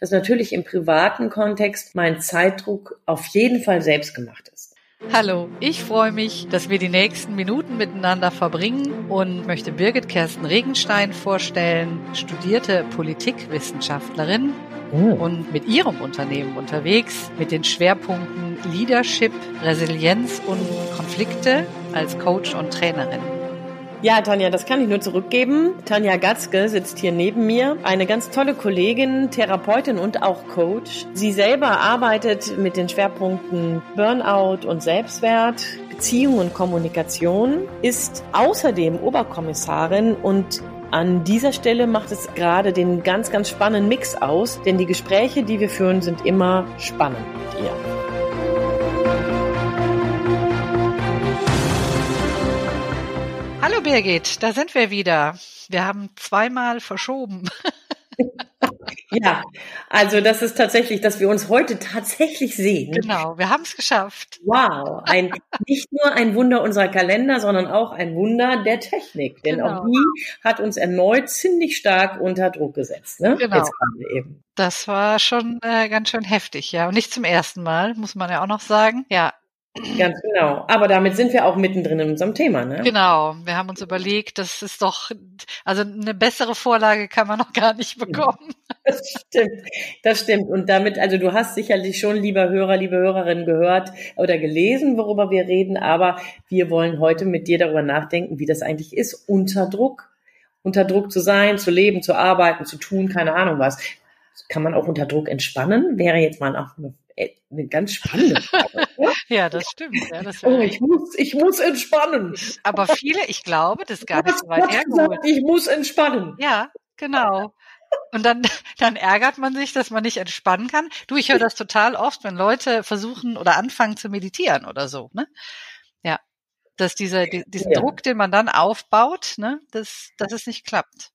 dass natürlich im privaten Kontext mein Zeitdruck auf jeden Fall selbst gemacht ist. Hallo, ich freue mich, dass wir die nächsten Minuten miteinander verbringen und möchte Birgit Kersten Regenstein vorstellen, studierte Politikwissenschaftlerin oh. und mit ihrem Unternehmen unterwegs mit den Schwerpunkten Leadership, Resilienz und Konflikte als Coach und Trainerin. Ja, Tanja, das kann ich nur zurückgeben. Tanja Gatzke sitzt hier neben mir. Eine ganz tolle Kollegin, Therapeutin und auch Coach. Sie selber arbeitet mit den Schwerpunkten Burnout und Selbstwert, Beziehung und Kommunikation, ist außerdem Oberkommissarin und an dieser Stelle macht es gerade den ganz, ganz spannenden Mix aus, denn die Gespräche, die wir führen, sind immer spannend mit ihr. Hallo Birgit, da sind wir wieder. Wir haben zweimal verschoben. Ja, also das ist tatsächlich, dass wir uns heute tatsächlich sehen. Genau, wir haben es geschafft. Wow, ein, nicht nur ein Wunder unserer Kalender, sondern auch ein Wunder der Technik. Denn genau. auch die hat uns erneut ziemlich stark unter Druck gesetzt. Ne? Genau. Das war schon äh, ganz schön heftig, ja. Und nicht zum ersten Mal, muss man ja auch noch sagen. Ja, Ganz genau. Aber damit sind wir auch mittendrin in unserem Thema, ne? Genau. Wir haben uns überlegt, das ist doch, also eine bessere Vorlage kann man noch gar nicht bekommen. Das stimmt. Das stimmt. Und damit, also du hast sicherlich schon, lieber Hörer, liebe Hörerin, gehört oder gelesen, worüber wir reden. Aber wir wollen heute mit dir darüber nachdenken, wie das eigentlich ist, unter Druck, unter Druck zu sein, zu leben, zu arbeiten, zu tun, keine Ahnung was. Kann man auch unter Druck entspannen? Wäre jetzt mal eine eine ganz spannende Frage. ja, das stimmt. Ja, das oh, ich, muss, ich muss entspannen. Aber viele, ich glaube, das ist gar nicht so weit hergeholt. Ich muss entspannen. Ja, genau. Und dann, dann ärgert man sich, dass man nicht entspannen kann. Du, ich höre das total oft, wenn Leute versuchen oder anfangen zu meditieren oder so, ne? Ja. Dass dieser, dieser ja. Druck, den man dann aufbaut, ne, dass, dass es nicht klappt.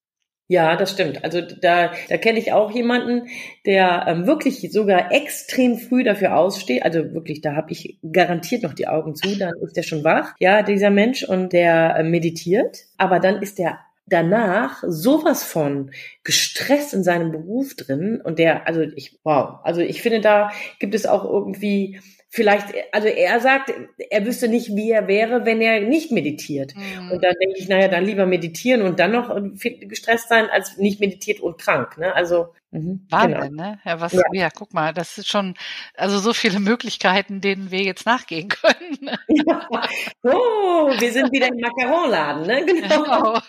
Ja, das stimmt. Also da, da kenne ich auch jemanden, der ähm, wirklich sogar extrem früh dafür aussteht. Also wirklich, da habe ich garantiert noch die Augen zu, dann ist der schon wach, ja, dieser Mensch, und der äh, meditiert. Aber dann ist der danach sowas von gestresst in seinem Beruf drin und der, also ich, wow, also ich finde, da gibt es auch irgendwie vielleicht, also er sagt, er wüsste nicht, wie er wäre, wenn er nicht meditiert. Mhm. Und dann denke ich, naja, dann lieber meditieren und dann noch gestresst sein, als nicht meditiert und krank. Ne? Also mhm, Wahnsinn, genau. ne? Ja, was, ja. ja, guck mal, das ist schon, also so viele Möglichkeiten, denen wir jetzt nachgehen können. Ja. Oh, wir sind wieder im Macaronladen, ne? Genau. genau.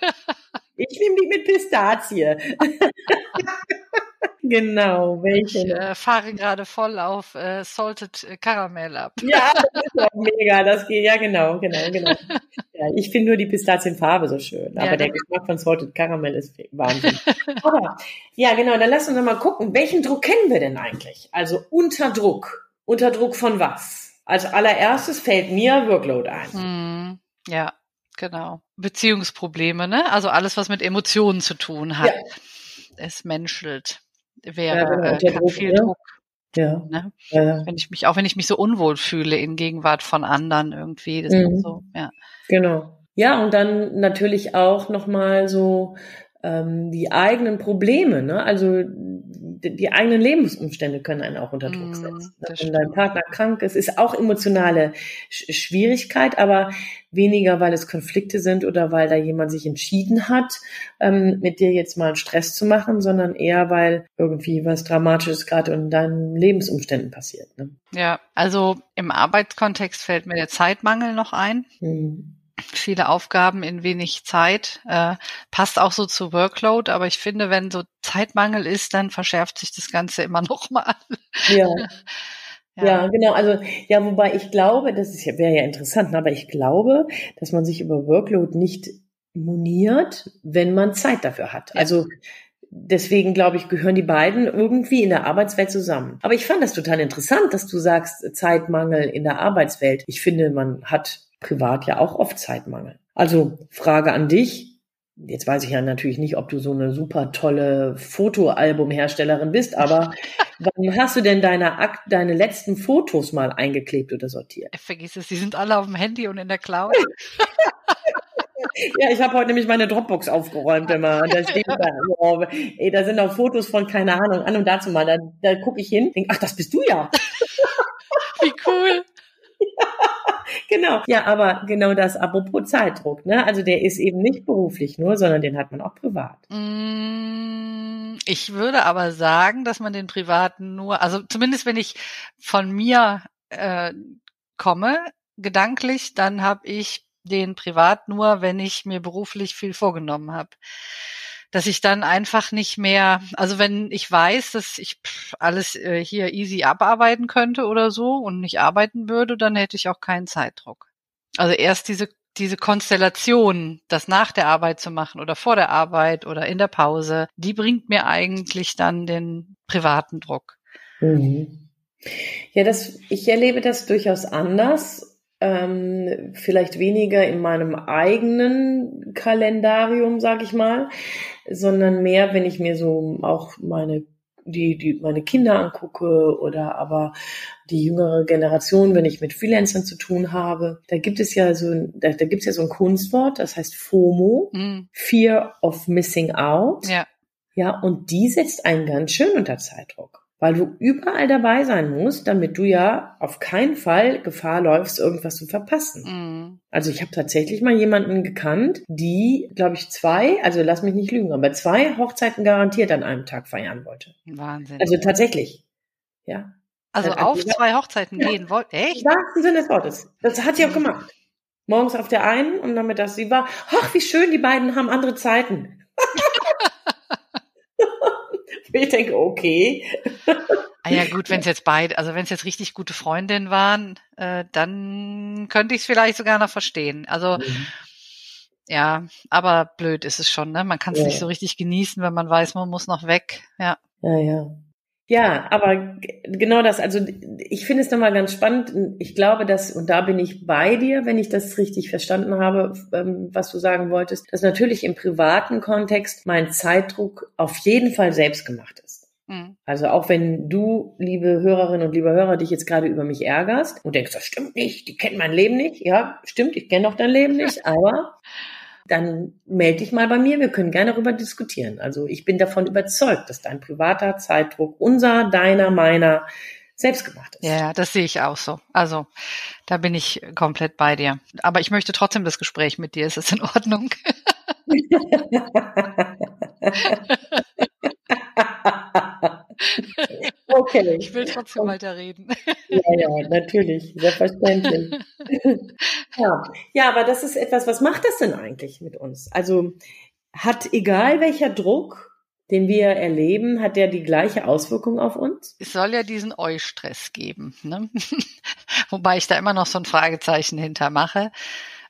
Ich nehme die mit Pistazie. Genau, welche? Ich äh, fahre gerade voll auf äh, Salted Caramel ab. Ja, das ist auch mega. Das geht, ja, genau, genau, genau. Ja, ich finde nur die Pistazienfarbe so schön. Aber ja, der Geschmack von Salted Caramel ist Wahnsinn. Aber, ja, genau, dann lass uns mal gucken, welchen Druck kennen wir denn eigentlich? Also unter Druck. Unter Druck von was? Als allererstes fällt mir Workload ein. Hm, ja, genau. Beziehungsprobleme, ne? Also alles, was mit Emotionen zu tun hat. Ja. Es menschelt wäre ja, genau, äh, viel Druck. Ja. Ne? ja. Wenn ich mich, auch wenn ich mich so unwohl fühle in Gegenwart von anderen irgendwie, das mhm. so, ja. Genau. Ja, und dann natürlich auch nochmal so ähm, die eigenen Probleme, ne? Also die, die, eigenen Lebensumstände können einen auch unter Druck mm, setzen. Mm, Wenn dein Partner krank ist, ist auch emotionale Sch Schwierigkeit, aber weniger, weil es Konflikte sind oder weil da jemand sich entschieden hat, ähm, mit dir jetzt mal einen Stress zu machen, sondern eher, weil irgendwie was Dramatisches gerade in deinen Lebensumständen passiert. Ne? Ja, also im Arbeitskontext fällt mir der Zeitmangel noch ein. Mm viele Aufgaben in wenig Zeit. Äh, passt auch so zu Workload, aber ich finde, wenn so Zeitmangel ist, dann verschärft sich das Ganze immer noch mal. Ja. Ja. ja. genau. Also ja, wobei ich glaube, das ist, wäre ja interessant, aber ich glaube, dass man sich über Workload nicht moniert, wenn man Zeit dafür hat. Ja. Also deswegen glaube ich, gehören die beiden irgendwie in der Arbeitswelt zusammen. Aber ich fand das total interessant, dass du sagst, Zeitmangel in der Arbeitswelt. Ich finde, man hat privat ja auch oft Zeitmangel. Also Frage an dich. Jetzt weiß ich ja natürlich nicht, ob du so eine super tolle Fotoalbumherstellerin bist, aber wann hast du denn deine, Akt, deine letzten Fotos mal eingeklebt oder sortiert? Vergiss es, die sind alle auf dem Handy und in der Cloud. ja, ich habe heute nämlich meine Dropbox aufgeräumt immer. Da steht da, oh, ey, da sind auch Fotos von, keine Ahnung, an und dazu mal. Da, da gucke ich hin, denke, ach, das bist du ja. Wie cool. Genau. Ja, aber genau das apropos Zeitdruck, ne? Also der ist eben nicht beruflich nur, sondern den hat man auch privat. Mm, ich würde aber sagen, dass man den privaten nur, also zumindest wenn ich von mir äh, komme, gedanklich, dann habe ich den privat nur, wenn ich mir beruflich viel vorgenommen habe. Dass ich dann einfach nicht mehr, also wenn ich weiß, dass ich alles äh, hier easy abarbeiten könnte oder so und nicht arbeiten würde, dann hätte ich auch keinen Zeitdruck. Also erst diese diese Konstellation, das nach der Arbeit zu machen oder vor der Arbeit oder in der Pause, die bringt mir eigentlich dann den privaten Druck. Mhm. Ja, das, ich erlebe das durchaus anders ähm, vielleicht weniger in meinem eigenen Kalendarium, sag ich mal, sondern mehr, wenn ich mir so auch meine die, die meine Kinder angucke oder aber die jüngere Generation, wenn ich mit Freelancern zu tun habe, da gibt es ja so da, da gibt es ja so ein Kunstwort, das heißt FOMO, mm. Fear of Missing Out. Ja. Ja, und die setzt einen ganz schön unter Zeitdruck weil du überall dabei sein musst, damit du ja auf keinen Fall Gefahr läufst, irgendwas zu verpassen. Mhm. Also ich habe tatsächlich mal jemanden gekannt, die, glaube ich, zwei, also lass mich nicht lügen, aber zwei Hochzeiten garantiert an einem Tag feiern wollte. Wahnsinn. Also tatsächlich. Ja. Also auf gesagt, zwei Hochzeiten ja, gehen wollte. Echt? Im wahrsten Sinne des Wortes. Das hat sie auch gemacht. Morgens auf der einen und damit, dass sie war, ach, wie schön, die beiden haben andere Zeiten. Ich denke, okay. Ah ja gut, wenn es jetzt beide, also wenn es jetzt richtig gute Freundinnen waren, äh, dann könnte ich es vielleicht sogar noch verstehen. Also mhm. ja, aber blöd ist es schon, ne? Man kann es ja. nicht so richtig genießen, wenn man weiß, man muss noch weg. Ja. Ja, ja. Ja, aber genau das, also ich finde es nochmal ganz spannend. Ich glaube, dass, und da bin ich bei dir, wenn ich das richtig verstanden habe, ähm, was du sagen wolltest, dass natürlich im privaten Kontext mein Zeitdruck auf jeden Fall selbst gemacht ist. Mhm. Also auch wenn du, liebe Hörerinnen und liebe Hörer, dich jetzt gerade über mich ärgerst und denkst, das stimmt nicht, die kennt mein Leben nicht. Ja, stimmt, ich kenne auch dein Leben nicht, aber dann melde dich mal bei mir. Wir können gerne darüber diskutieren. Also ich bin davon überzeugt, dass dein privater Zeitdruck unser, deiner, meiner selbst gemacht ist. Ja, das sehe ich auch so. Also da bin ich komplett bei dir. Aber ich möchte trotzdem das Gespräch mit dir. Ist das in Ordnung? okay. Ich will trotzdem weiterreden. Ja, ja, natürlich, selbstverständlich. ja. ja, aber das ist etwas, was macht das denn eigentlich mit uns? Also hat egal welcher Druck, den wir erleben, hat der die gleiche Auswirkung auf uns? Es soll ja diesen Eustress geben, ne? wobei ich da immer noch so ein Fragezeichen hintermache.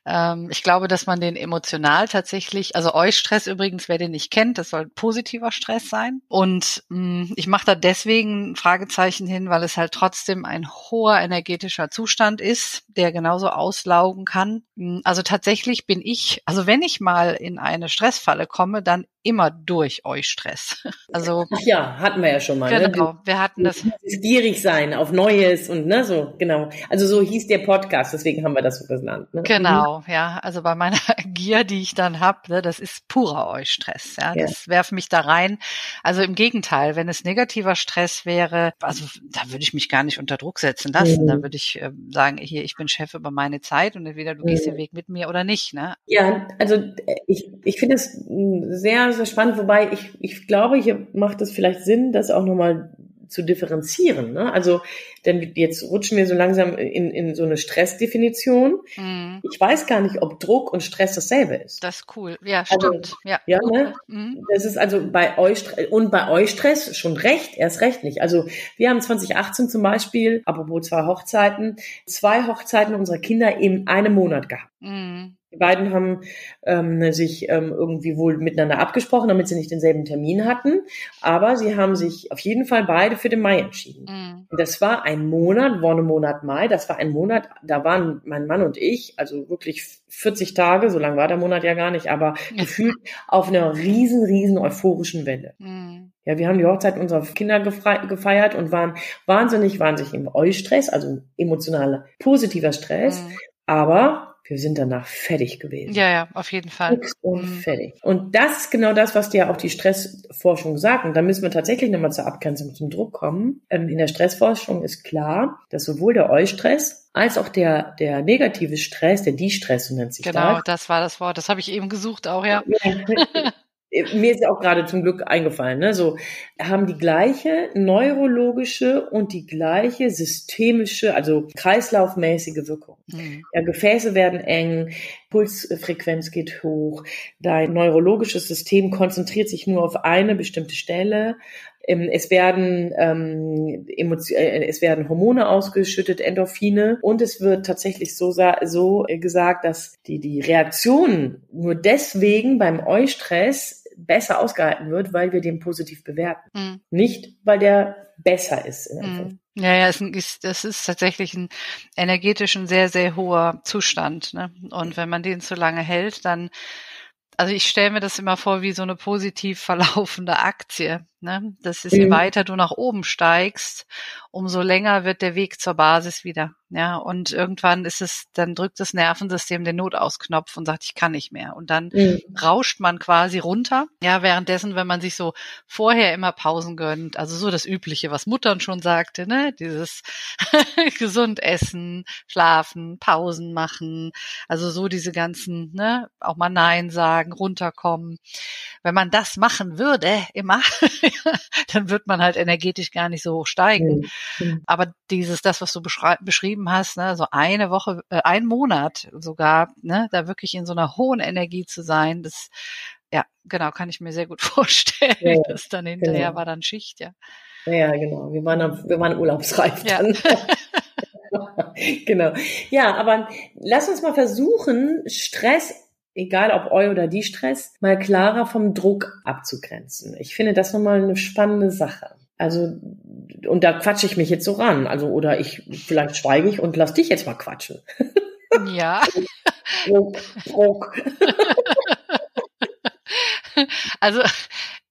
Ähm, ich glaube, dass man den emotional tatsächlich, also Eustress übrigens, wer den nicht kennt, das soll positiver Stress sein. Und mh, mm, ich mache da deswegen Fragezeichen hin, weil es halt trotzdem ein hoher energetischer Zustand ist, der genauso auslaugen kann. Mm, also tatsächlich bin ich, also wenn ich mal in eine Stressfalle komme, dann immer durch euch Stress. Also Ach ja, hatten wir ja schon mal. Ne? Genau, ne? wir hatten das. Gierig sein auf Neues und ne so genau. Also so hieß der Podcast, deswegen haben wir das so genannt. Ne? Genau, mhm. ja. Also bei meiner Gier, die ich dann hab, ne, das ist purer euch Stress. Ja, ja. das werft mich da rein. Also im Gegenteil, wenn es negativer Stress wäre, also da würde ich mich gar nicht unter Druck setzen lassen. Mhm. Da würde ich äh, sagen, hier, ich bin Chef über meine Zeit und entweder du mhm. gehst den Weg mit mir oder nicht. Ne? Ja, also äh, ich ich finde es sehr sehr, spannend, wobei ich, ich glaube, hier macht es vielleicht Sinn, das auch nochmal zu differenzieren. Ne? Also, denn jetzt rutschen wir so langsam in, in so eine Stressdefinition. Mhm. Ich weiß gar nicht, ob Druck und Stress dasselbe ist. Das ist cool. Ja, also, stimmt. Ja, ja ne? Mhm. Das ist also bei euch und bei euch Stress schon recht, erst recht nicht. Also wir haben 2018 zum Beispiel, apropos zwei Hochzeiten, zwei Hochzeiten unserer Kinder in einem Monat gehabt. Mhm. Die beiden haben ähm, sich ähm, irgendwie wohl miteinander abgesprochen, damit sie nicht denselben Termin hatten. Aber sie haben sich auf jeden Fall beide für den Mai entschieden. Mhm. Das war ein Monat, Monat Mai. Das war ein Monat, da waren mein Mann und ich, also wirklich 40 Tage, so lang war der Monat ja gar nicht, aber gefühlt auf einer riesen, riesen euphorischen Welle. Mhm. Ja, wir haben die Hochzeit unserer Kinder gefeiert und waren wahnsinnig, wahnsinnig im Eustress, also emotionaler, positiver Stress. Mhm. Aber wir sind danach fertig gewesen. Ja, ja, auf jeden Fall. Fix und mhm. fertig. Und das ist genau das, was dir auch die Stressforschung sagt. Und da müssen wir tatsächlich nochmal zur Abgrenzung zum Druck kommen. Ähm, in der Stressforschung ist klar, dass sowohl der Eustress als auch der, der negative Stress, der Die-Stress, so nennt sich genau, das. Genau, das war das Wort. Das habe ich eben gesucht auch, ja. mir ist ja auch gerade zum Glück eingefallen, ne, so haben die gleiche neurologische und die gleiche systemische, also kreislaufmäßige Wirkung. Mhm. Ja, Gefäße werden eng, Pulsfrequenz geht hoch, dein neurologisches System konzentriert sich nur auf eine bestimmte Stelle. Ähm, es werden, ähm, äh, es werden Hormone ausgeschüttet, Endorphine, und es wird tatsächlich so, so gesagt, dass die, die Reaktion nur deswegen beim Eustress besser ausgehalten wird, weil wir den positiv bewerten. Mhm. Nicht, weil der besser ist. Mhm. Ja, ja, es ist, das ist tatsächlich ein energetisch ein sehr, sehr hoher Zustand. Ne? Und wenn man den zu lange hält, dann also ich stelle mir das immer vor wie so eine positiv verlaufende Aktie. Ne? Das ist, je mhm. weiter du nach oben steigst, umso länger wird der Weg zur Basis wieder. Ja, und irgendwann ist es, dann drückt das Nervensystem den Notausknopf und sagt, ich kann nicht mehr. Und dann mhm. rauscht man quasi runter. Ja, währenddessen, wenn man sich so vorher immer Pausen gönnt, also so das Übliche, was Muttern schon sagte, ne, dieses gesund essen, schlafen, Pausen machen, also so diese ganzen, ne, auch mal Nein sagen, runterkommen. Wenn man das machen würde, immer, dann wird man halt energetisch gar nicht so hoch steigen. Mhm. Aber dieses, das, was du beschrieben hast, ne, so eine Woche, äh, ein Monat sogar, ne, da wirklich in so einer hohen Energie zu sein, das, ja, genau, kann ich mir sehr gut vorstellen. Ja, das dann hinterher genau. war dann Schicht, ja. Ja, genau. Wir waren, wir waren urlaubsreif dann. genau. Ja, aber lass uns mal versuchen, Stress egal ob Eu oder die Stress, mal klarer vom Druck abzugrenzen. Ich finde das nochmal eine spannende Sache. Also, und da quatsche ich mich jetzt so ran. Also, oder ich, vielleicht schweige ich und lass dich jetzt mal quatschen. Ja. Druck, Druck. Also,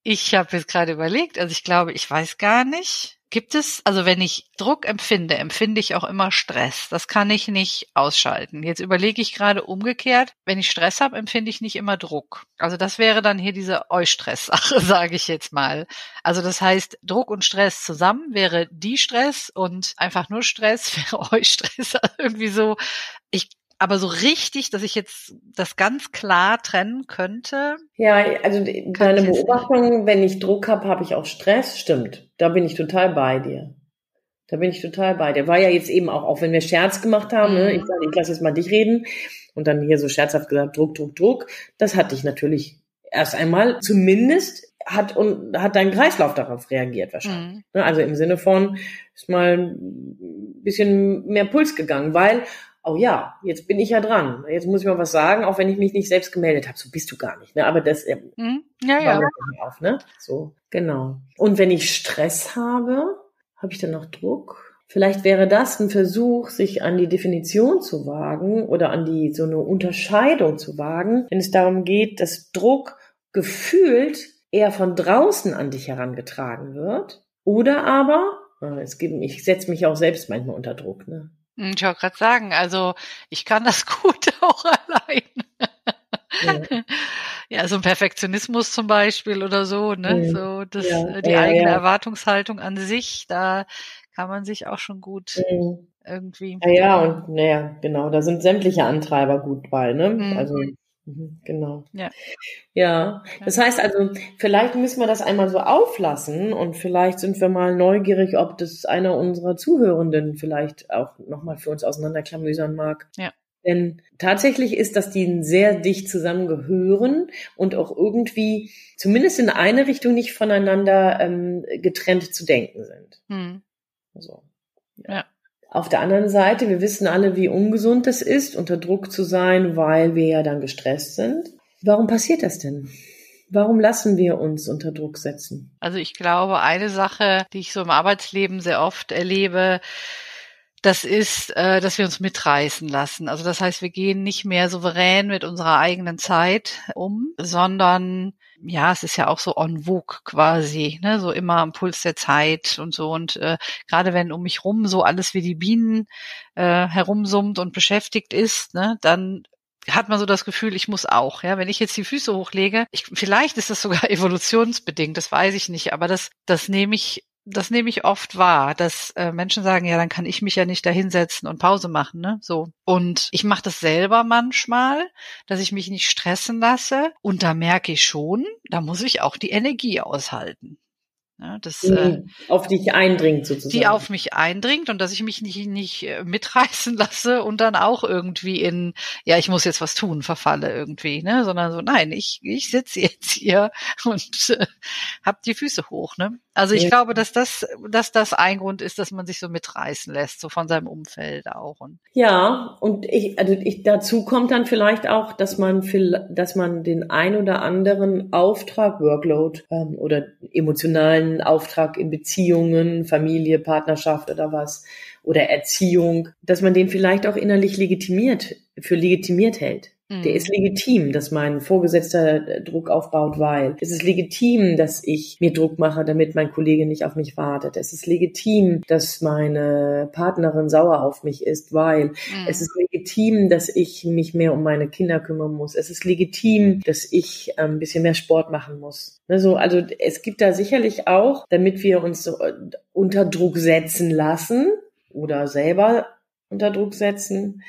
ich habe jetzt gerade überlegt, also ich glaube, ich weiß gar nicht, Gibt es, also wenn ich Druck empfinde, empfinde ich auch immer Stress. Das kann ich nicht ausschalten. Jetzt überlege ich gerade umgekehrt, wenn ich Stress habe, empfinde ich nicht immer Druck. Also das wäre dann hier diese Eustress-Sache, sage ich jetzt mal. Also das heißt, Druck und Stress zusammen wäre die Stress und einfach nur Stress wäre Eustress. Also irgendwie so, ich aber so richtig, dass ich jetzt das ganz klar trennen könnte. Ja, also deine Beobachtung, wenn ich Druck habe, habe ich auch Stress, stimmt. Da bin ich total bei dir. Da bin ich total bei dir. War ja jetzt eben auch, auch wenn wir Scherz gemacht haben, mhm. ne? ich, sage, ich lasse jetzt mal dich reden und dann hier so scherzhaft gesagt, Druck, Druck, Druck. Das hat dich natürlich erst einmal zumindest hat und hat dein Kreislauf darauf reagiert wahrscheinlich. Mhm. Ne? Also im Sinne von ist mal ein bisschen mehr Puls gegangen, weil oh ja, jetzt bin ich ja dran. Jetzt muss ich mal was sagen, auch wenn ich mich nicht selbst gemeldet habe. So bist du gar nicht. Ne? Aber das äh, mhm. ja, ja. auf, ne? So, genau. Und wenn ich Stress habe, habe ich dann noch Druck? Vielleicht wäre das ein Versuch, sich an die Definition zu wagen oder an die so eine Unterscheidung zu wagen, wenn es darum geht, dass Druck gefühlt eher von draußen an dich herangetragen wird. Oder aber, äh, es gibt, ich setze mich auch selbst manchmal unter Druck, ne? Hm, ich wollte gerade sagen, also ich kann das gut auch allein. Ja. ja, so ein Perfektionismus zum Beispiel oder so, ne? Mhm. So das, ja. die ja, eigene Erwartungshaltung an sich, da kann man sich auch schon gut irgendwie. Ja, ja, und naja, genau, da sind sämtliche Antreiber gut bei, ne? Mhm. Also genau. Ja. ja. Das heißt also, vielleicht müssen wir das einmal so auflassen und vielleicht sind wir mal neugierig, ob das einer unserer Zuhörenden vielleicht auch nochmal für uns auseinanderklamüsern mag. Ja. Denn tatsächlich ist, dass die sehr dicht zusammengehören und auch irgendwie zumindest in eine Richtung nicht voneinander ähm, getrennt zu denken sind. Hm. So. ja. ja. Auf der anderen Seite, wir wissen alle, wie ungesund es ist, unter Druck zu sein, weil wir ja dann gestresst sind. Warum passiert das denn? Warum lassen wir uns unter Druck setzen? Also ich glaube, eine Sache, die ich so im Arbeitsleben sehr oft erlebe, das ist, äh, dass wir uns mitreißen lassen. Also das heißt, wir gehen nicht mehr souverän mit unserer eigenen Zeit um, sondern ja, es ist ja auch so en vogue quasi, ne, so immer am Puls der Zeit und so. Und äh, gerade wenn um mich rum so alles wie die Bienen äh, herumsummt und beschäftigt ist, ne, dann hat man so das Gefühl, ich muss auch, ja, wenn ich jetzt die Füße hochlege, ich, vielleicht ist das sogar evolutionsbedingt, das weiß ich nicht, aber das, das nehme ich das nehme ich oft wahr, dass äh, Menschen sagen, ja, dann kann ich mich ja nicht da hinsetzen und Pause machen, ne? So. Und ich mache das selber manchmal, dass ich mich nicht stressen lasse. Und da merke ich schon, da muss ich auch die Energie aushalten. Ja, das, die äh, auf dich eindringt sozusagen. Die auf mich eindringt und dass ich mich nicht, nicht äh, mitreißen lasse und dann auch irgendwie in, ja, ich muss jetzt was tun, verfalle irgendwie, ne? Sondern so, nein, ich, ich sitze jetzt hier und äh, hab die Füße hoch, ne? Also ich ja. glaube, dass das, dass das ein Grund ist, dass man sich so mitreißen lässt, so von seinem Umfeld auch. Und ja, und ich, also ich, dazu kommt dann vielleicht auch, dass man, dass man den ein oder anderen Auftrag, Workload ähm, oder emotionalen Auftrag in Beziehungen, Familie, Partnerschaft oder was oder Erziehung, dass man den vielleicht auch innerlich legitimiert, für legitimiert hält. Der ist legitim, dass mein Vorgesetzter äh, Druck aufbaut, weil es ist legitim, dass ich mir Druck mache, damit mein Kollege nicht auf mich wartet. Es ist legitim, dass meine Partnerin sauer auf mich ist, weil mhm. es ist legitim, dass ich mich mehr um meine Kinder kümmern muss. Es ist legitim, dass ich ein bisschen mehr Sport machen muss. Also, also es gibt da sicherlich auch, damit wir uns äh, unter Druck setzen lassen oder selber unter Druck setzen,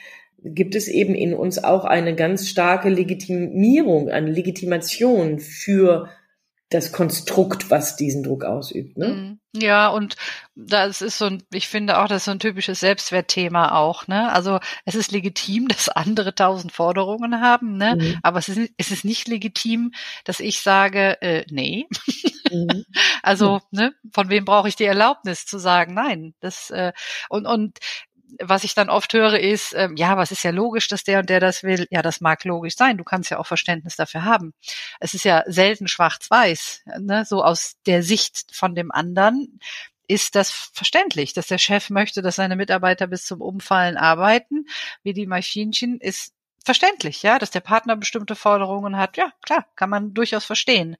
gibt es eben in uns auch eine ganz starke Legitimierung, eine Legitimation für das Konstrukt, was diesen Druck ausübt. Ne? Mhm. Ja, und das ist so ein, ich finde auch, das ist so ein typisches Selbstwertthema auch, ne? Also es ist legitim, dass andere tausend Forderungen haben, ne? Mhm. Aber es ist, es ist nicht legitim, dass ich sage, äh, nee. Mhm. also, ne, von wem brauche ich die Erlaubnis zu sagen, nein? Das äh, und, und was ich dann oft höre, ist, ähm, ja, was ist ja logisch, dass der und der das will. Ja, das mag logisch sein. Du kannst ja auch Verständnis dafür haben. Es ist ja selten schwarz-weiß, ne? so aus der Sicht von dem anderen ist das verständlich, dass der Chef möchte, dass seine Mitarbeiter bis zum Umfallen arbeiten, wie die Maschinchen, ist verständlich, ja, dass der Partner bestimmte Forderungen hat. Ja, klar, kann man durchaus verstehen.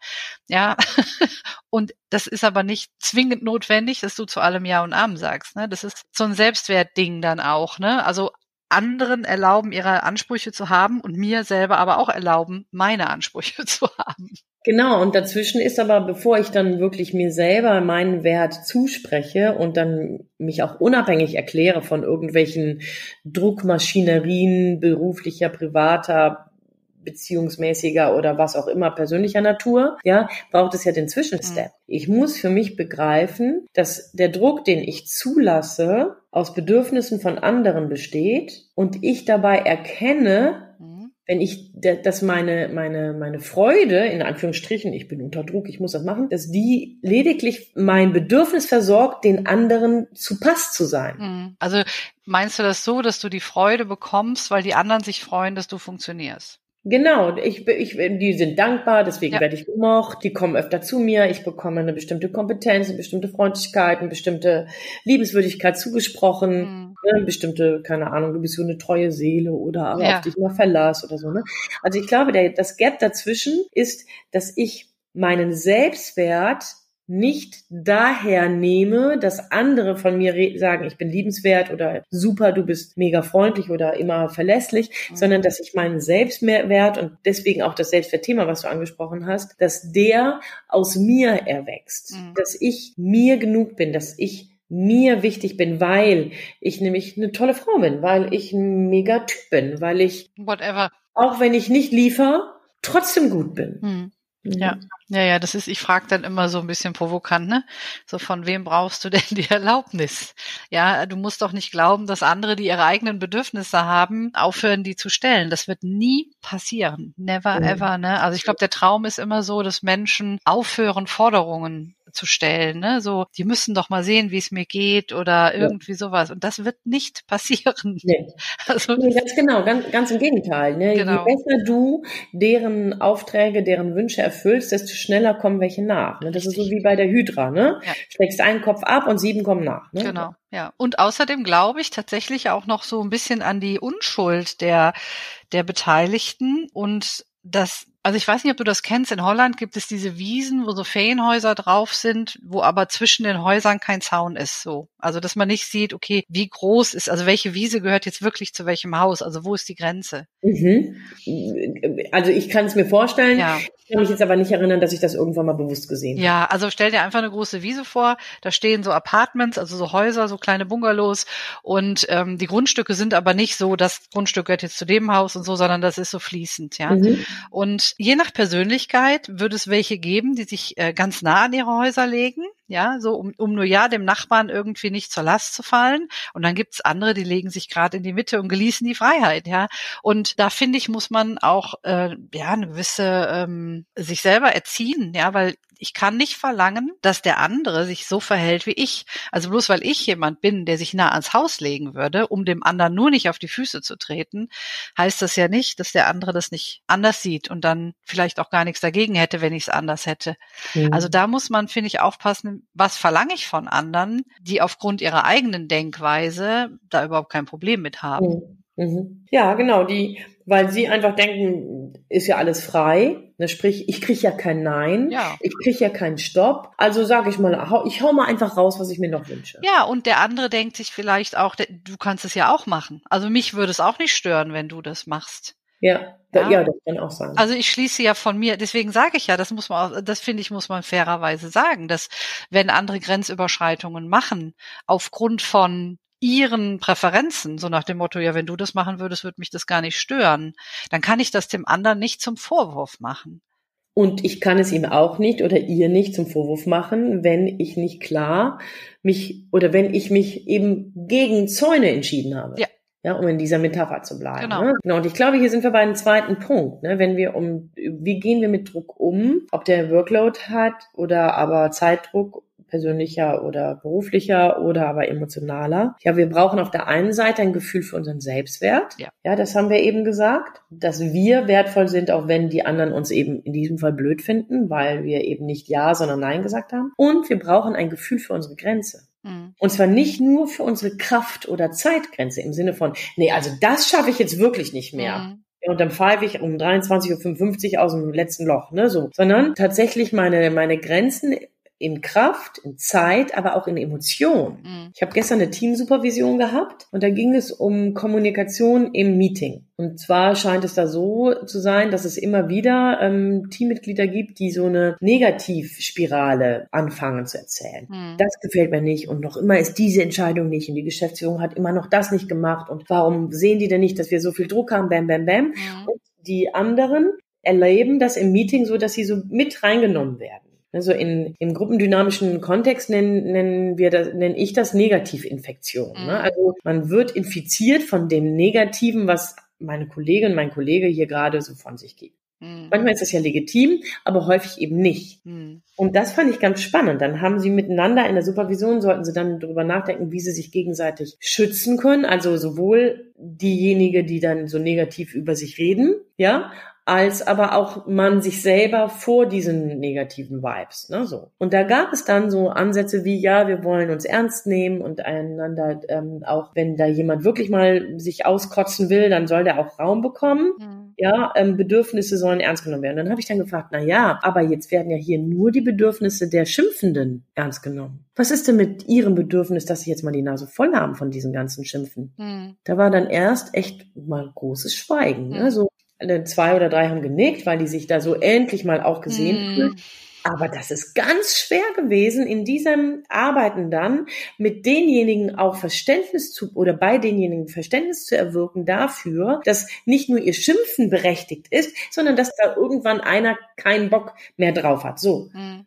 Ja, und das ist aber nicht zwingend notwendig, dass du zu allem Ja und Amen sagst. Ne? Das ist so ein Selbstwertding dann auch. Ne? Also anderen erlauben, ihre Ansprüche zu haben und mir selber aber auch erlauben, meine Ansprüche zu haben. Genau, und dazwischen ist aber, bevor ich dann wirklich mir selber meinen Wert zuspreche und dann mich auch unabhängig erkläre von irgendwelchen Druckmaschinerien beruflicher, privater, beziehungsmäßiger oder was auch immer persönlicher Natur, ja, braucht es ja den Zwischenstep. Mhm. Ich muss für mich begreifen, dass der Druck, den ich zulasse, aus Bedürfnissen von anderen besteht und ich dabei erkenne, wenn ich, dass meine, meine, meine Freude, in Anführungsstrichen, ich bin unter Druck, ich muss das machen, dass die lediglich mein Bedürfnis versorgt, den anderen zu Pass zu sein. Mhm. Also meinst du das so, dass du die Freude bekommst, weil die anderen sich freuen, dass du funktionierst? Genau, ich, ich, die sind dankbar, deswegen ja. werde ich gemocht, die kommen öfter zu mir, ich bekomme eine bestimmte Kompetenz, eine bestimmte Freundlichkeit, eine bestimmte Liebenswürdigkeit zugesprochen, mhm. ne, eine bestimmte, keine Ahnung, du bist so eine treue Seele oder aber ja. auf dich mal Verlass oder so. Ne? Also ich glaube, der, das Gap dazwischen ist, dass ich meinen Selbstwert nicht daher nehme, dass andere von mir sagen, ich bin liebenswert oder super, du bist mega freundlich oder immer verlässlich, mhm. sondern dass ich meinen Selbstwert und deswegen auch das Selbstwertthema, was du angesprochen hast, dass der aus mir erwächst, mhm. dass ich mir genug bin, dass ich mir wichtig bin, weil ich nämlich eine tolle Frau bin, weil ich ein mega Typ bin, weil ich whatever auch wenn ich nicht liefer, trotzdem gut bin. Mhm. Ja, mhm. ja, ja, das ist, ich frage dann immer so ein bisschen provokant, ne? So von wem brauchst du denn die Erlaubnis? Ja, du musst doch nicht glauben, dass andere, die ihre eigenen Bedürfnisse haben, aufhören, die zu stellen. Das wird nie passieren. Never mhm. ever, ne? Also ich glaube, der Traum ist immer so, dass Menschen aufhören, Forderungen zu stellen, ne? So, die müssen doch mal sehen, wie es mir geht oder irgendwie ja. sowas. Und das wird nicht passieren. Nee. Also, nee, ganz genau, ganz, ganz im Gegenteil. Ne? Genau. Je besser du deren Aufträge, deren Wünsche erfüllst, desto schneller kommen welche nach. Ne? Das Richtig. ist so wie bei der Hydra, ne? Ja. Schlägst einen Kopf ab und sieben kommen nach. Ne? Genau, ja. Und außerdem glaube ich tatsächlich auch noch so ein bisschen an die Unschuld der der Beteiligten und das also ich weiß nicht, ob du das kennst, in Holland gibt es diese Wiesen, wo so Ferienhäuser drauf sind, wo aber zwischen den Häusern kein Zaun ist, so. Also, dass man nicht sieht, okay, wie groß ist, also welche Wiese gehört jetzt wirklich zu welchem Haus, also wo ist die Grenze? Mhm. Also ich kann es mir vorstellen, ja. ich kann mich jetzt aber nicht erinnern, dass ich das irgendwann mal bewusst gesehen habe. Ja, also stell dir einfach eine große Wiese vor, da stehen so Apartments, also so Häuser, so kleine Bungalows und ähm, die Grundstücke sind aber nicht so, das Grundstück gehört jetzt zu dem Haus und so, sondern das ist so fließend, ja. Mhm. Und je nach Persönlichkeit würde es welche geben, die sich äh, ganz nah an ihre Häuser legen, ja, so um, um nur ja dem Nachbarn irgendwie nicht zur Last zu fallen. Und dann gibt's andere, die legen sich gerade in die Mitte und genießen die Freiheit, ja. Und da finde ich, muss man auch äh, ja eine gewisse ähm, sich selber erziehen, ja, weil ich kann nicht verlangen, dass der andere sich so verhält wie ich. Also bloß weil ich jemand bin, der sich nah ans Haus legen würde, um dem anderen nur nicht auf die Füße zu treten, heißt das ja nicht, dass der andere das nicht anders sieht und dann vielleicht auch gar nichts dagegen hätte, wenn ich es anders hätte. Mhm. Also da muss man, finde ich, aufpassen, was verlange ich von anderen, die aufgrund ihrer eigenen Denkweise da überhaupt kein Problem mit haben. Mhm. Mhm. Ja, genau, die, weil sie einfach denken, ist ja alles frei Ne, sprich, ich krieg ja kein Nein, ja. ich krieg ja keinen Stopp. Also sage ich mal, ich hau mal einfach raus, was ich mir noch wünsche. Ja, und der andere denkt sich vielleicht auch, du kannst es ja auch machen. Also mich würde es auch nicht stören, wenn du das machst. Ja, ja, ja das kann auch sein. Also ich schließe ja von mir, deswegen sage ich ja, das muss man, auch, das finde ich, muss man fairerweise sagen, dass wenn andere Grenzüberschreitungen machen, aufgrund von ihren Präferenzen, so nach dem Motto, ja, wenn du das machen würdest, würde mich das gar nicht stören, dann kann ich das dem anderen nicht zum Vorwurf machen. Und ich kann es ihm auch nicht oder ihr nicht zum Vorwurf machen, wenn ich nicht klar mich oder wenn ich mich eben gegen Zäune entschieden habe. Ja. Ja, um in dieser Metapher zu bleiben. Genau. Ne? genau. Und ich glaube, hier sind wir bei einem zweiten Punkt. Ne? Wenn wir um, wie gehen wir mit Druck um? Ob der Workload hat oder aber Zeitdruck persönlicher oder beruflicher oder aber emotionaler. Ja, wir brauchen auf der einen Seite ein Gefühl für unseren Selbstwert. Ja. ja, das haben wir eben gesagt, dass wir wertvoll sind, auch wenn die anderen uns eben in diesem Fall blöd finden, weil wir eben nicht Ja, sondern Nein gesagt haben. Und wir brauchen ein Gefühl für unsere Grenze. Mhm. Und zwar nicht nur für unsere Kraft- oder Zeitgrenze im Sinne von, nee, also das schaffe ich jetzt wirklich nicht mehr. Mhm. Und dann pfeife ich um 23.55 Uhr aus dem letzten Loch, ne, so. Sondern tatsächlich meine, meine Grenzen in Kraft, in Zeit, aber auch in Emotion. Mhm. Ich habe gestern eine Teamsupervision gehabt und da ging es um Kommunikation im Meeting. Und zwar scheint es da so zu sein, dass es immer wieder ähm, Teammitglieder gibt, die so eine Negativspirale anfangen zu erzählen. Mhm. Das gefällt mir nicht und noch immer ist diese Entscheidung nicht und die Geschäftsführung hat immer noch das nicht gemacht und warum sehen die denn nicht, dass wir so viel Druck haben, bam, bam, bam. Mhm. Und die anderen erleben das im Meeting so, dass sie so mit reingenommen werden. Also in, im gruppendynamischen Kontext nennen, nennen wir das, nenne ich das Negativinfektion. Ne? Mhm. Ne? Also man wird infiziert von dem Negativen, was meine Kollegin, mein Kollege hier gerade so von sich gibt. Mhm. Manchmal ist das ja legitim, aber häufig eben nicht. Mhm. Und das fand ich ganz spannend. Dann haben sie miteinander in der Supervision, sollten sie dann darüber nachdenken, wie sie sich gegenseitig schützen können. Also sowohl diejenige, die dann so negativ über sich reden, ja, als aber auch man sich selber vor diesen negativen Vibes. Ne, so. Und da gab es dann so Ansätze wie, ja, wir wollen uns ernst nehmen und einander, ähm, auch wenn da jemand wirklich mal sich auskotzen will, dann soll der auch Raum bekommen. Mhm. Ja, ähm, Bedürfnisse sollen ernst genommen werden. Dann habe ich dann gefragt, na ja, aber jetzt werden ja hier nur die Bedürfnisse der Schimpfenden ernst genommen. Was ist denn mit ihrem Bedürfnis, dass sie jetzt mal die Nase voll haben von diesen ganzen Schimpfen? Mhm. Da war dann erst echt mal großes Schweigen. Mhm. Ne? So, zwei oder drei haben genickt, weil die sich da so endlich mal auch gesehen mm. fühlen. Aber das ist ganz schwer gewesen, in diesem Arbeiten dann mit denjenigen auch Verständnis zu oder bei denjenigen Verständnis zu erwirken dafür, dass nicht nur ihr Schimpfen berechtigt ist, sondern dass da irgendwann einer keinen Bock mehr drauf hat. So. Mhm.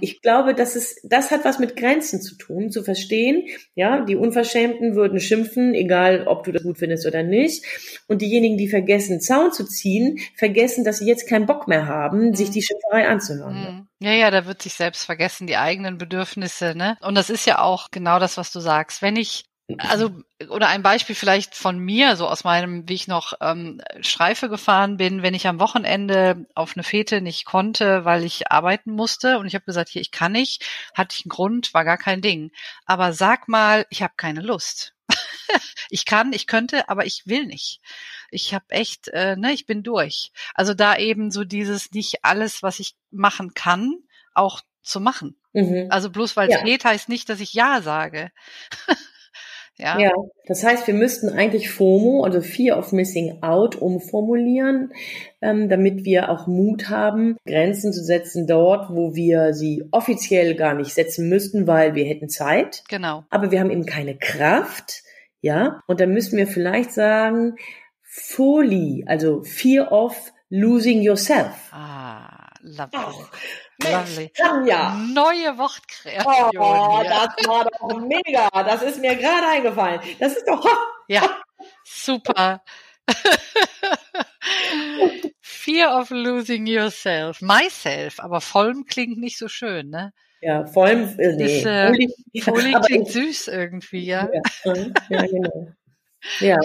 Ich glaube, dass es, das hat was mit Grenzen zu tun, zu verstehen. Ja, die Unverschämten würden schimpfen, egal ob du das gut findest oder nicht. Und diejenigen, die vergessen, Zaun zu ziehen, vergessen, dass sie jetzt keinen Bock mehr haben, mhm. sich die Schimpferei anzuhören. Mhm. Ja, ja, da wird sich selbst vergessen, die eigenen Bedürfnisse, ne? Und das ist ja auch genau das, was du sagst. Wenn ich also, oder ein Beispiel vielleicht von mir, so aus meinem, wie ich noch ähm, Streife gefahren bin, wenn ich am Wochenende auf eine Fete nicht konnte, weil ich arbeiten musste und ich habe gesagt, hier, ich kann nicht, hatte ich einen Grund, war gar kein Ding. Aber sag mal, ich habe keine Lust. ich kann, ich könnte, aber ich will nicht. Ich habe echt, äh, ne, ich bin durch. Also da eben so dieses nicht alles, was ich machen kann, auch zu machen. Mhm. Also bloß weil es ja. geht, heißt nicht, dass ich Ja sage. Ja. ja, das heißt, wir müssten eigentlich FOMO, also Fear of Missing Out, umformulieren, ähm, damit wir auch Mut haben, Grenzen zu setzen dort, wo wir sie offiziell gar nicht setzen müssten, weil wir hätten Zeit. Genau. Aber wir haben eben keine Kraft. Ja, und dann müssen wir vielleicht sagen, FOLI, also Fear of Losing Yourself. Ah, lovely. Lovely. Tanja. Neue Wortkreation. Oh, hier. das war doch mega. Das ist mir gerade eingefallen. Das ist doch. Ja, super. Fear of losing yourself. Myself, aber Vollm klingt nicht so schön, ne? Ja, Vollm, äh, nee. Ist, äh, Folie klingt süß irgendwie, ja. Ja, ja genau. Ja.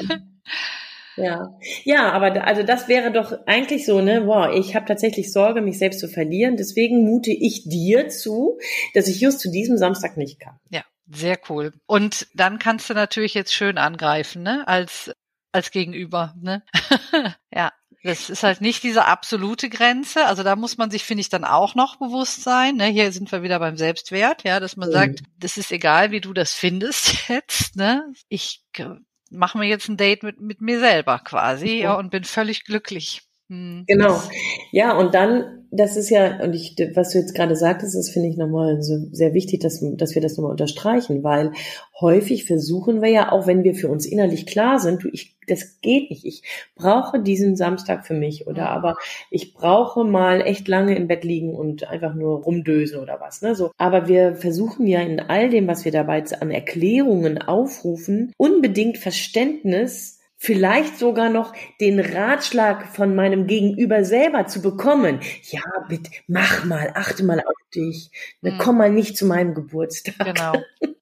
Ja, ja, aber da, also das wäre doch eigentlich so, ne? Wow, ich habe tatsächlich Sorge, mich selbst zu verlieren. Deswegen mute ich dir zu, dass ich just zu diesem Samstag nicht kann. Ja, sehr cool. Und dann kannst du natürlich jetzt schön angreifen, ne? Als als Gegenüber, ne? ja. Das ist halt nicht diese absolute Grenze. Also da muss man sich, finde ich, dann auch noch bewusst sein. Ne? Hier sind wir wieder beim Selbstwert, ja, dass man mhm. sagt, das ist egal, wie du das findest jetzt. Ne? Ich mache mir jetzt ein Date mit, mit mir selber quasi ja, und bin völlig glücklich. Hm. Genau. Ja, und dann, das ist ja, und ich, was du jetzt gerade sagtest, das finde ich nochmal so sehr wichtig, dass, dass wir das nochmal unterstreichen, weil häufig versuchen wir ja, auch wenn wir für uns innerlich klar sind, du, ich, das geht nicht, ich brauche diesen Samstag für mich oder aber ich brauche mal echt lange im Bett liegen und einfach nur rumdösen oder was, ne, so. Aber wir versuchen ja in all dem, was wir dabei an Erklärungen aufrufen, unbedingt Verständnis vielleicht sogar noch den Ratschlag von meinem Gegenüber selber zu bekommen. Ja, bitte, mach mal, achte mal auf dich. Mhm. Komm mal nicht zu meinem Geburtstag. Genau.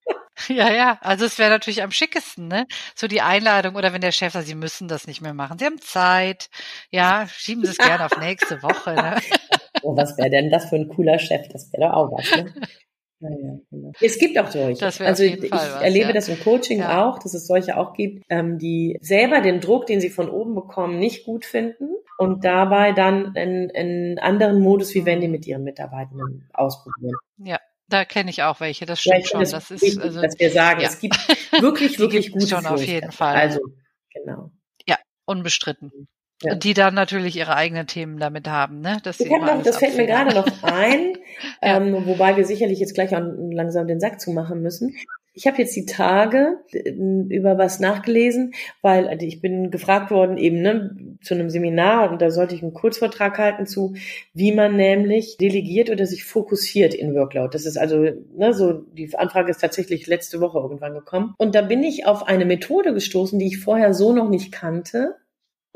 Ja, ja, also es wäre natürlich am schickesten, ne? So die Einladung oder wenn der Chef sagt, Sie müssen das nicht mehr machen. Sie haben Zeit. Ja, schieben Sie es gerne auf nächste Woche. Ne? Oh, was wäre denn das für ein cooler Chef? Das wäre doch auch was, ne? Ja, ja, genau. Es gibt auch solche. also ich was, erlebe ja. das im Coaching ja. auch, dass es solche auch gibt, ähm, die selber den Druck, den sie von oben bekommen, nicht gut finden und dabei dann einen, einen anderen Modus, wie wenn die mit ihren Mitarbeitenden ausprobieren. Ja. Da kenne ich auch welche, das stimmt schon. Das ist wichtig, also, dass wir sagen, es gibt wirklich, wirklich gute schon auf jeden Fall. Also, genau. Ja, unbestritten. Ja. Die dann natürlich ihre eigenen Themen damit haben, ne? Dass sie noch, das fällt mir gerade noch ein, ja. ähm, wobei wir sicherlich jetzt gleich auch langsam den Sack zumachen müssen. Ich habe jetzt die Tage äh, über was nachgelesen, weil also ich bin gefragt worden eben ne, zu einem Seminar und da sollte ich einen Kurzvortrag halten zu, wie man nämlich delegiert oder sich fokussiert in Workload. Das ist also ne, so die Anfrage ist tatsächlich letzte Woche irgendwann gekommen und da bin ich auf eine Methode gestoßen, die ich vorher so noch nicht kannte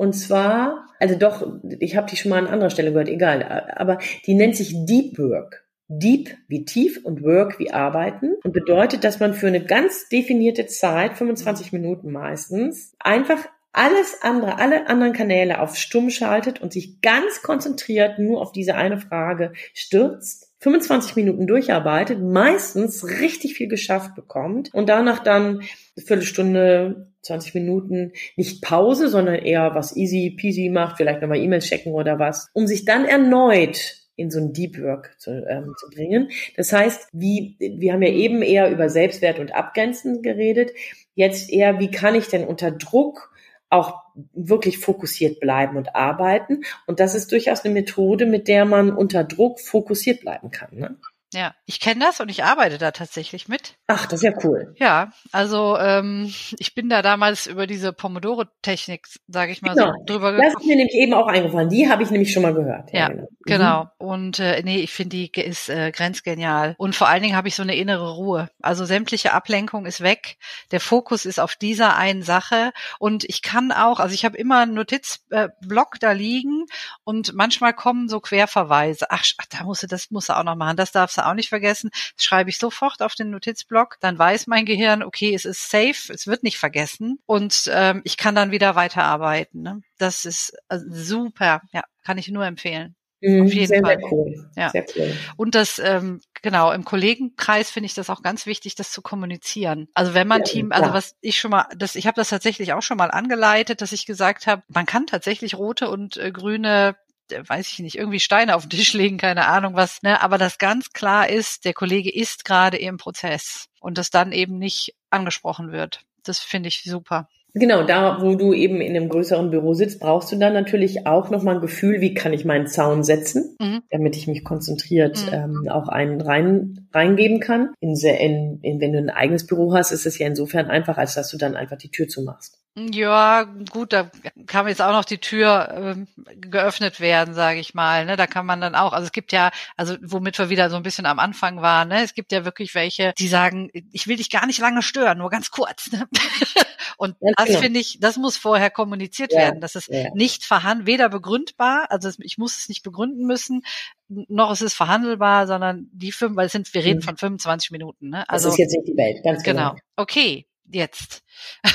und zwar, also doch, ich habe die schon mal an anderer Stelle gehört, egal, aber die nennt sich Deep Work. Deep wie tief und Work wie arbeiten und bedeutet, dass man für eine ganz definierte Zeit, 25 Minuten meistens, einfach alles andere, alle anderen Kanäle auf stumm schaltet und sich ganz konzentriert nur auf diese eine Frage stürzt 25 Minuten durcharbeitet, meistens richtig viel geschafft bekommt und danach dann eine Viertelstunde, 20 Minuten nicht Pause, sondern eher was easy peasy macht, vielleicht nochmal E-Mails checken oder was, um sich dann erneut in so ein Deep Work zu, ähm, zu bringen. Das heißt, wie, wir haben ja eben eher über Selbstwert und Abgrenzen geredet. Jetzt eher, wie kann ich denn unter Druck auch wirklich fokussiert bleiben und arbeiten. Und das ist durchaus eine Methode, mit der man unter Druck fokussiert bleiben kann. Ne? Ja, ich kenne das und ich arbeite da tatsächlich mit. Ach, das ist ja cool. Ja, also ähm, ich bin da damals über diese Pomodoro-Technik, sage ich mal genau. so, drüber gekommen. Das ist mir nämlich eben auch eingefallen. Die habe ich nämlich schon mal gehört. Ja, ja genau. Mhm. genau. Und äh, nee, ich finde die ist äh, grenzgenial. Und vor allen Dingen habe ich so eine innere Ruhe. Also sämtliche Ablenkung ist weg. Der Fokus ist auf dieser einen Sache. Und ich kann auch, also ich habe immer einen Notizblock äh, da liegen und manchmal kommen so Querverweise. Ach, ach da musst du, das musst du auch noch machen. Das darfst du auch nicht vergessen. Das schreibe ich sofort auf den Notizblock. Dann weiß mein Gehirn, okay, es ist safe, es wird nicht vergessen und ähm, ich kann dann wieder weiterarbeiten. Ne? Das ist also super, ja, kann ich nur empfehlen. Mhm, Auf jeden sehr, Fall. Sehr cool. Ja. Sehr cool. Und das, ähm, genau, im Kollegenkreis finde ich das auch ganz wichtig, das zu kommunizieren. Also wenn man ja, Team, also was ich schon mal, das, ich habe das tatsächlich auch schon mal angeleitet, dass ich gesagt habe, man kann tatsächlich rote und äh, grüne weiß ich nicht, irgendwie Steine auf den Tisch legen, keine Ahnung was, ne, aber das ganz klar ist, der Kollege ist gerade im Prozess und das dann eben nicht angesprochen wird. Das finde ich super. Genau, da wo du eben in einem größeren Büro sitzt, brauchst du dann natürlich auch nochmal ein Gefühl, wie kann ich meinen Zaun setzen, mhm. damit ich mich konzentriert mhm. ähm, auch einen rein, reingeben kann. In, in, in, wenn du ein eigenes Büro hast, ist es ja insofern einfach, als dass du dann einfach die Tür zumachst. Ja, gut, da kann jetzt auch noch die Tür ähm, geöffnet werden, sage ich mal. Ne? Da kann man dann auch, also es gibt ja, also womit wir wieder so ein bisschen am Anfang waren, ne? es gibt ja wirklich welche, die sagen, ich will dich gar nicht lange stören, nur ganz kurz. Ne? Und das genau. finde ich, das muss vorher kommuniziert ja, werden. Das ist ja. nicht verhandelt, weder begründbar, also ich muss es nicht begründen müssen, noch ist es verhandelbar, sondern die fünf, weil es sind, wir reden mhm. von 25 Minuten. Ne? Also, das ist jetzt nicht die Welt, ganz genau. genau. Okay, jetzt.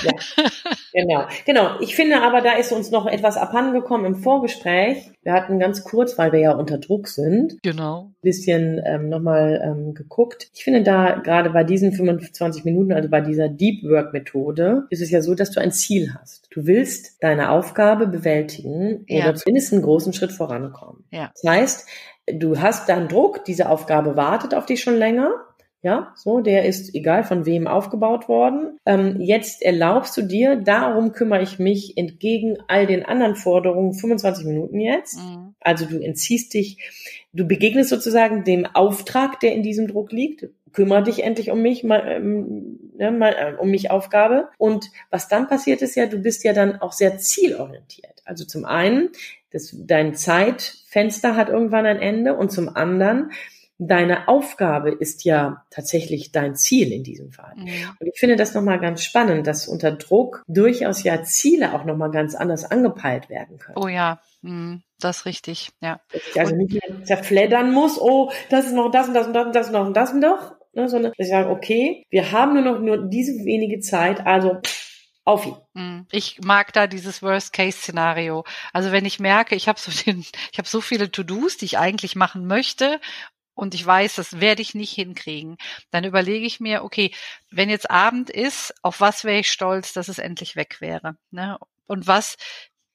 Ja, genau, genau. Ich finde aber, da ist uns noch etwas abhandengekommen im Vorgespräch. Wir hatten ganz kurz, weil wir ja unter Druck sind, genau, ein bisschen ähm, nochmal ähm, geguckt. Ich finde da gerade bei diesen 25 Minuten, also bei dieser Deep Work Methode, ist es ja so, dass du ein Ziel hast. Du willst deine Aufgabe bewältigen ja. oder zumindest einen großen Schritt vorankommen. Ja. Das heißt, du hast dann Druck, diese Aufgabe wartet auf dich schon länger. Ja, so, der ist egal von wem aufgebaut worden. Ähm, jetzt erlaubst du dir, darum kümmere ich mich entgegen all den anderen Forderungen 25 Minuten jetzt. Mhm. Also du entziehst dich, du begegnest sozusagen dem Auftrag, der in diesem Druck liegt. Kümmere dich endlich um mich, mal, ähm, ne, mal äh, um mich Aufgabe. Und was dann passiert ist ja, du bist ja dann auch sehr zielorientiert. Also zum einen, das, dein Zeitfenster hat irgendwann ein Ende und zum anderen deine Aufgabe ist ja tatsächlich dein Ziel in diesem Fall. Mhm. Und ich finde das nochmal ganz spannend, dass unter Druck durchaus ja Ziele auch nochmal ganz anders angepeilt werden können. Oh ja, mhm. das ist richtig, ja. Dass ich also nicht mehr zerfleddern muss, oh, das ist noch das und das und das und das und noch und das und doch, ne, sondern dass ich sage, okay, wir haben nur noch nur diese wenige Zeit, also auf ihn. Mhm. Ich mag da dieses Worst-Case-Szenario. Also wenn ich merke, ich habe so den, ich habe so viele To-Dos, die ich eigentlich machen möchte und ich weiß, das werde ich nicht hinkriegen, dann überlege ich mir, okay, wenn jetzt Abend ist, auf was wäre ich stolz, dass es endlich weg wäre? Ne? Und was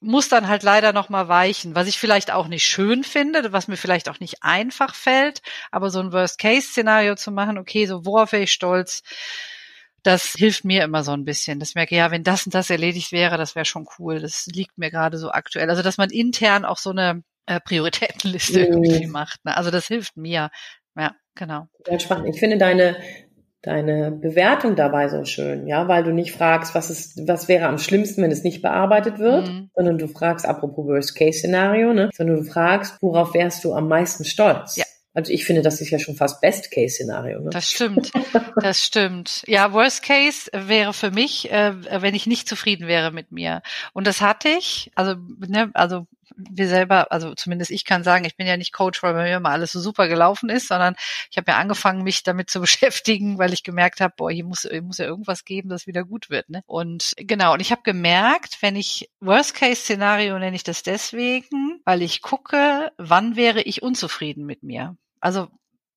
muss dann halt leider noch mal weichen, was ich vielleicht auch nicht schön finde, was mir vielleicht auch nicht einfach fällt, aber so ein Worst-Case-Szenario zu machen, okay, so worauf wäre ich stolz, das hilft mir immer so ein bisschen. Das merke ja, wenn das und das erledigt wäre, das wäre schon cool. Das liegt mir gerade so aktuell. Also dass man intern auch so eine äh, Prioritätenliste mhm. irgendwie macht. Ne? Also das hilft mir. Ja, genau. Ganz spannend. Ich finde deine deine Bewertung dabei so schön, ja, weil du nicht fragst, was ist, was wäre am schlimmsten, wenn es nicht bearbeitet wird, mhm. sondern du fragst, apropos Worst-Case-Szenario, ne, sondern du fragst, worauf wärst du am meisten stolz? Ja. Also ich finde, das ist ja schon fast Best-Case-Szenario. Ne? Das stimmt, das stimmt. Ja, Worst-Case wäre für mich, äh, wenn ich nicht zufrieden wäre mit mir. Und das hatte ich, also, ne, also wir selber, also zumindest ich kann sagen, ich bin ja nicht Coach, weil bei mir immer alles so super gelaufen ist, sondern ich habe ja angefangen, mich damit zu beschäftigen, weil ich gemerkt habe, boah, hier muss, hier muss ja irgendwas geben, das wieder gut wird. Ne? Und genau, und ich habe gemerkt, wenn ich Worst-Case-Szenario nenne ich das deswegen, weil ich gucke, wann wäre ich unzufrieden mit mir. Also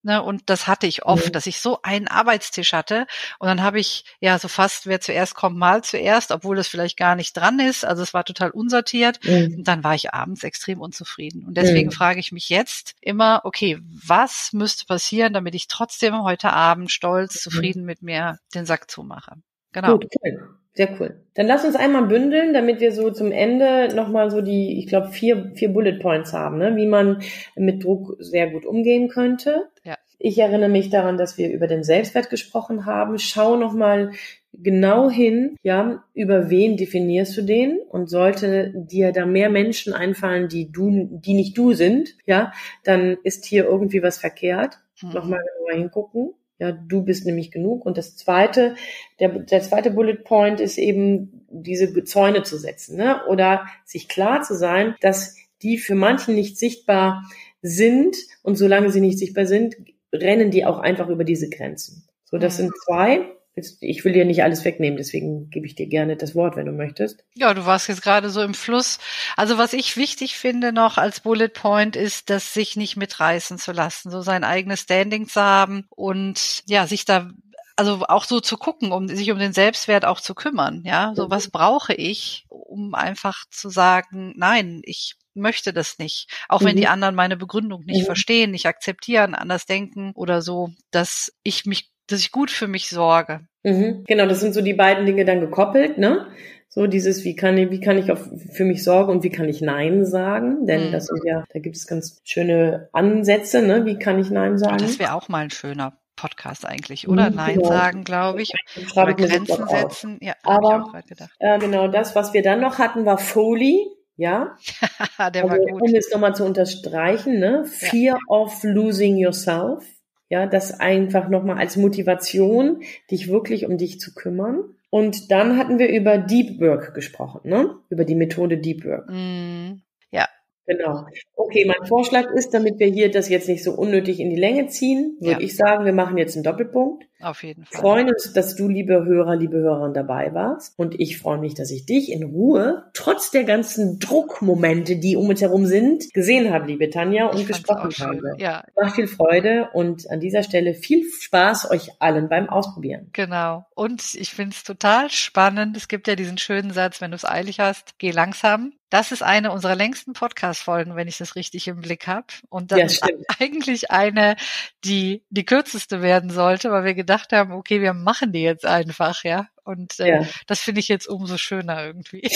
Ne, und das hatte ich oft, mhm. dass ich so einen Arbeitstisch hatte und dann habe ich ja so fast, wer zuerst kommt, mal zuerst, obwohl das vielleicht gar nicht dran ist. Also es war total unsortiert. Mhm. Und dann war ich abends extrem unzufrieden. Und deswegen mhm. frage ich mich jetzt immer, okay, was müsste passieren, damit ich trotzdem heute Abend stolz, zufrieden mit mir den Sack zumache? Genau. Gut, cool. Sehr cool. Dann lass uns einmal bündeln, damit wir so zum Ende nochmal so die, ich glaube, vier, vier Bullet Points haben, ne? wie man mit Druck sehr gut umgehen könnte. Ja. Ich erinnere mich daran, dass wir über den Selbstwert gesprochen haben. Schau nochmal genau hin, ja, über wen definierst du den? Und sollte dir da mehr Menschen einfallen, die du, die nicht du sind, ja, dann ist hier irgendwie was verkehrt. Mhm. Nochmal genauer hingucken. Ja, du bist nämlich genug. Und das zweite, der, der zweite Bullet Point ist eben, diese Zäune zu setzen, ne? Oder sich klar zu sein, dass die für manchen nicht sichtbar sind. Und solange sie nicht sichtbar sind, rennen die auch einfach über diese Grenzen. So, das sind zwei. Ich will dir nicht alles wegnehmen, deswegen gebe ich dir gerne das Wort, wenn du möchtest. Ja, du warst jetzt gerade so im Fluss. Also was ich wichtig finde noch als Bullet Point ist, dass sich nicht mitreißen zu lassen, so sein eigenes Standing zu haben und ja, sich da also auch so zu gucken, um sich um den Selbstwert auch zu kümmern, ja, so was brauche ich, um einfach zu sagen, nein, ich möchte das nicht. Auch mhm. wenn die mhm. anderen meine Begründung nicht mhm. verstehen, nicht akzeptieren, anders denken oder so, dass ich mich, dass ich gut für mich sorge. Mhm. Genau, das sind so die beiden Dinge dann gekoppelt, ne? So dieses, wie kann ich, wie kann ich auf, für mich sorgen und wie kann ich Nein sagen? Denn mhm. das sind ja, da gibt es ganz schöne Ansätze, ne? Wie kann ich Nein sagen? Das wäre auch mal ein schöner Podcast eigentlich, oder? Mhm, Nein genau. sagen, glaube ich. Oder Grenzen setzen. Ja, aber äh, genau das, was wir dann noch hatten, war Foley. Ja, der also, war gut. um es nochmal zu unterstreichen, ne? Fear ja. of losing yourself. Ja, das einfach nochmal als Motivation, dich wirklich um dich zu kümmern. Und dann hatten wir über Deep Work gesprochen, ne? Über die Methode Deep Work. Mm, ja, Genau. Okay, mein Vorschlag ist, damit wir hier das jetzt nicht so unnötig in die Länge ziehen, würde ja. ich sagen, wir machen jetzt einen Doppelpunkt. Auf jeden Fall. Freuen uns, dass du, liebe Hörer, liebe Hörerin, dabei warst. Und ich freue mich, dass ich dich in Ruhe, trotz der ganzen Druckmomente, die um uns herum sind, gesehen habe, liebe Tanja, und gesprochen habe. Ja. Macht viel Freude und an dieser Stelle viel Spaß euch allen beim Ausprobieren. Genau. Und ich finde es total spannend. Es gibt ja diesen schönen Satz, wenn du es eilig hast, geh langsam. Das ist eine unserer längsten Podcast-Folgen, wenn ich das richtig im Blick habe. Und das ja, ist eigentlich eine, die die kürzeste werden sollte, weil wir gedacht haben, okay, wir machen die jetzt einfach, ja. Und äh, ja. das finde ich jetzt umso schöner irgendwie.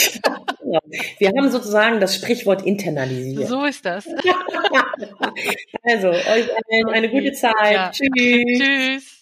Ja. Wir haben sozusagen das Sprichwort internalisiert. So ist das. also, euch allen eine gute Zeit. Ja. Tschüss. Tschüss.